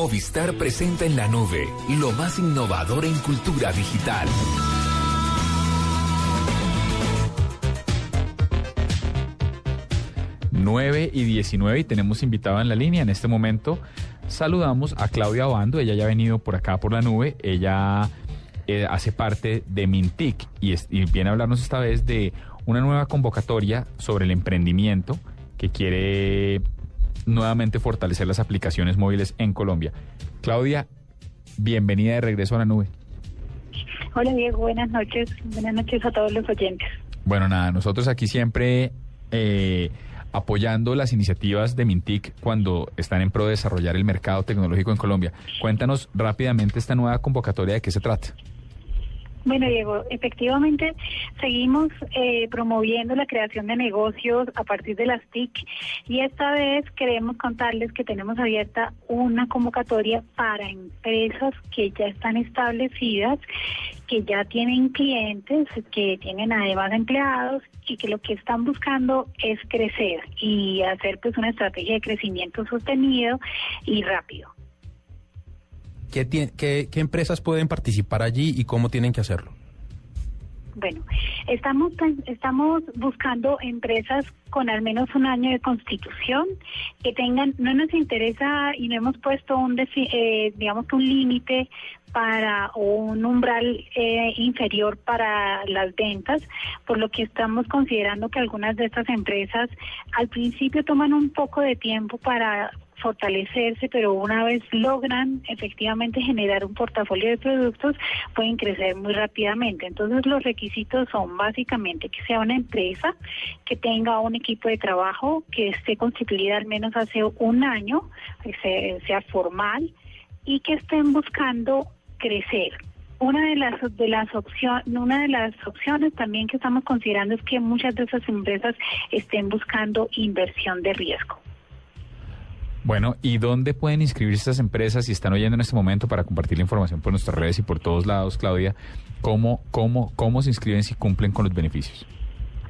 Movistar presenta en la nube lo más innovador en cultura digital. Nueve y 19 y tenemos invitada en la línea. En este momento saludamos a Claudia Bando. Ella ya ha venido por acá por la nube. Ella eh, hace parte de Mintic y viene a hablarnos esta vez de una nueva convocatoria sobre el emprendimiento que quiere nuevamente fortalecer las aplicaciones móviles en Colombia. Claudia, bienvenida de regreso a la nube. Hola Diego, buenas noches. Buenas noches a todos los oyentes. Bueno, nada, nosotros aquí siempre eh, apoyando las iniciativas de Mintic cuando están en pro de desarrollar el mercado tecnológico en Colombia. Cuéntanos rápidamente esta nueva convocatoria de qué se trata. Bueno Diego, efectivamente seguimos eh, promoviendo la creación de negocios a partir de las TIC y esta vez queremos contarles que tenemos abierta una convocatoria para empresas que ya están establecidas, que ya tienen clientes, que tienen además empleados y que lo que están buscando es crecer y hacer pues una estrategia de crecimiento sostenido y rápido. ¿Qué, qué- qué empresas pueden participar allí y cómo tienen que hacerlo? Bueno, estamos estamos buscando empresas con al menos un año de constitución que tengan. No nos interesa y no hemos puesto un eh, digamos un límite para o un umbral eh, inferior para las ventas, por lo que estamos considerando que algunas de estas empresas al principio toman un poco de tiempo para fortalecerse, pero una vez logran efectivamente generar un portafolio de productos, pueden crecer muy rápidamente. Entonces los requisitos son básicamente que sea una empresa que tenga un equipo de trabajo que esté constituida al menos hace un año, que se- sea formal y que estén buscando crecer. Una de las de las opciones, una de las opciones también que estamos considerando es que muchas de esas empresas estén buscando inversión de riesgo. Bueno, ¿y dónde pueden inscribirse estas empresas si están oyendo en este momento para compartir la información por nuestras redes y por todos lados, Claudia? ¿Cómo, cómo, cómo se inscriben si cumplen con los beneficios?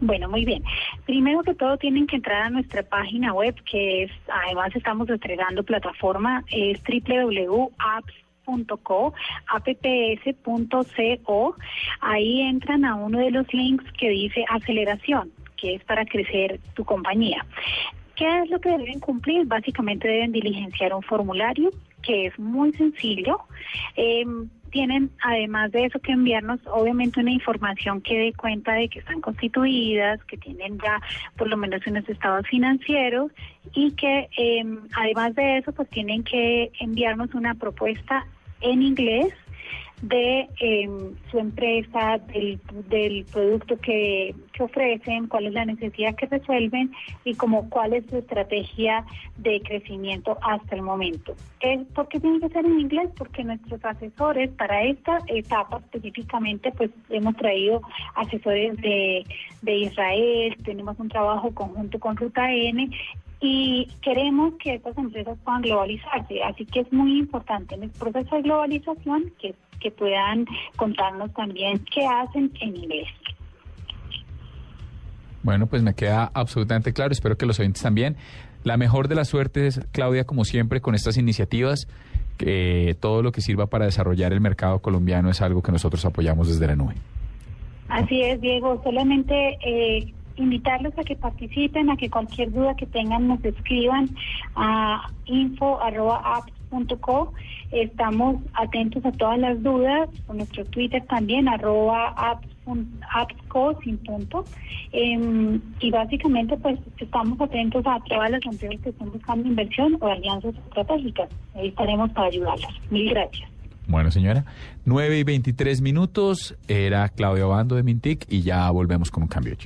Bueno, muy bien. Primero que todo tienen que entrar a nuestra página web, que es, además estamos estrenando plataforma, es www.apps.co, apps.co. Ahí entran a uno de los links que dice aceleración, que es para crecer tu compañía. ¿Qué es lo que deben cumplir? Básicamente deben diligenciar un formulario que es muy sencillo. Eh, tienen además de eso que enviarnos obviamente una información que dé cuenta de que están constituidas, que tienen ya por lo menos unos estados financieros y que eh, además de eso pues tienen que enviarnos una propuesta en inglés de eh, su empresa, del, del producto que, que ofrecen, cuál es la necesidad que resuelven y como cuál es su estrategia de crecimiento hasta el momento. Eh, ¿Por qué tiene que ser en inglés? Porque nuestros asesores para esta etapa específicamente, pues hemos traído asesores de, de Israel, tenemos un trabajo conjunto con Ruta N y queremos que estas empresas puedan globalizarse. Así que es muy importante en el proceso de globalización que, que puedan contarnos también qué hacen en inglés. Bueno, pues me queda absolutamente claro. Espero que los oyentes también. La mejor de las suertes, Claudia, como siempre, con estas iniciativas. Que todo lo que sirva para desarrollar el mercado colombiano es algo que nosotros apoyamos desde la nube. Así es, Diego. Solamente eh, invitarlos a que participen, a que cualquier duda que tengan nos escriban a info.apps.co. Estamos atentos a todas las dudas, con nuestro Twitter también, arroba apps sin punto. Em, y básicamente pues estamos atentos a todas las empresas que estén buscando inversión o alianzas estratégicas. Ahí estaremos para ayudarlas. Mil gracias. Bueno, señora, 9 y 23 minutos. Era Claudia Bando de Mintic y ya volvemos con un cambio.